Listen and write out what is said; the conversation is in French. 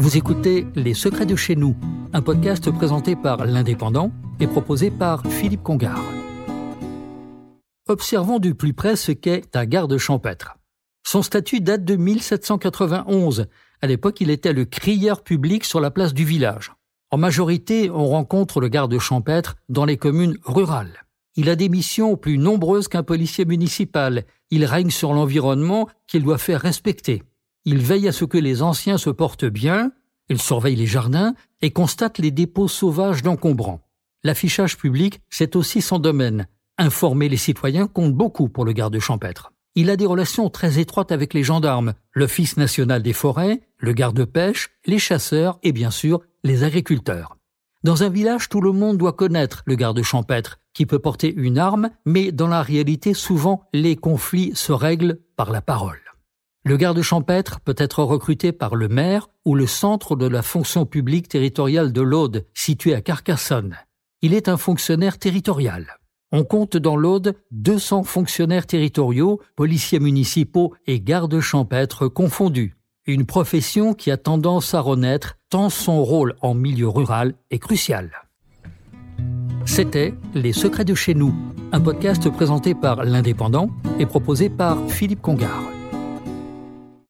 Vous écoutez Les Secrets de chez nous, un podcast présenté par l'Indépendant et proposé par Philippe Congar. Observons du plus près ce qu'est un garde champêtre. Son statut date de 1791. À l'époque, il était le crieur public sur la place du village. En majorité, on rencontre le garde champêtre dans les communes rurales. Il a des missions plus nombreuses qu'un policier municipal. Il règne sur l'environnement qu'il doit faire respecter. Il veille à ce que les anciens se portent bien, il surveille les jardins et constate les dépôts sauvages d'encombrants. L'affichage public, c'est aussi son domaine. Informer les citoyens compte beaucoup pour le garde champêtre. Il a des relations très étroites avec les gendarmes, l'Office national des forêts, le garde-pêche, les chasseurs et bien sûr les agriculteurs. Dans un village, tout le monde doit connaître le garde champêtre, qui peut porter une arme, mais dans la réalité, souvent, les conflits se règlent par la parole. Le garde champêtre peut être recruté par le maire ou le centre de la fonction publique territoriale de l'Aude, situé à Carcassonne. Il est un fonctionnaire territorial. On compte dans l'Aude 200 fonctionnaires territoriaux, policiers municipaux et gardes champêtres confondus. Une profession qui a tendance à renaître tant son rôle en milieu rural est crucial. C'était Les Secrets de chez nous, un podcast présenté par l'Indépendant et proposé par Philippe Congar.